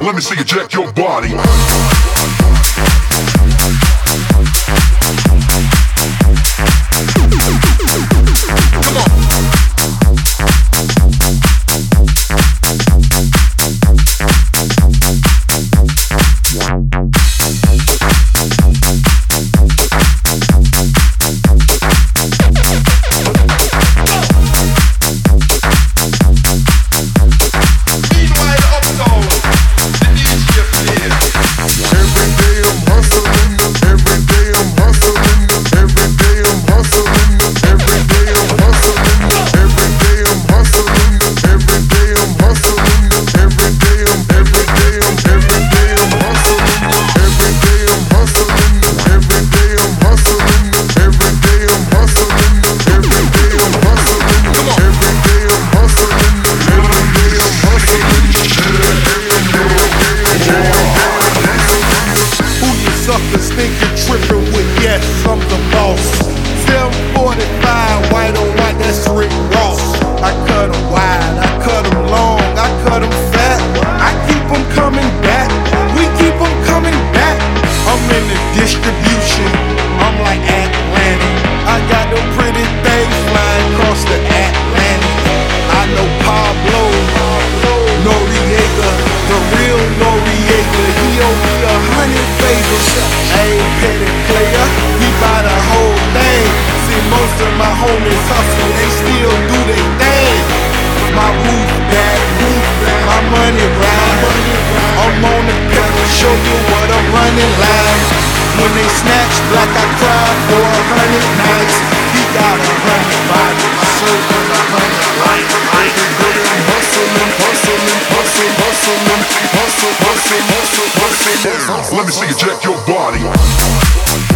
Let me see you jack your body. niggas think you're tripping with, yes, I'm the boss. homies hustle, they still do their thing. My roof back, roof back, my money round. I'm on the pedal, show you what I'm running like. When they snatch black, I cry for a hundred nights. He got a hundred bodies, my soul got a hundred life. I can hear him hustling, hustling, hustling, hustling, hustle, hustle, hustle, hustle, hustle. Let me see you jack your body.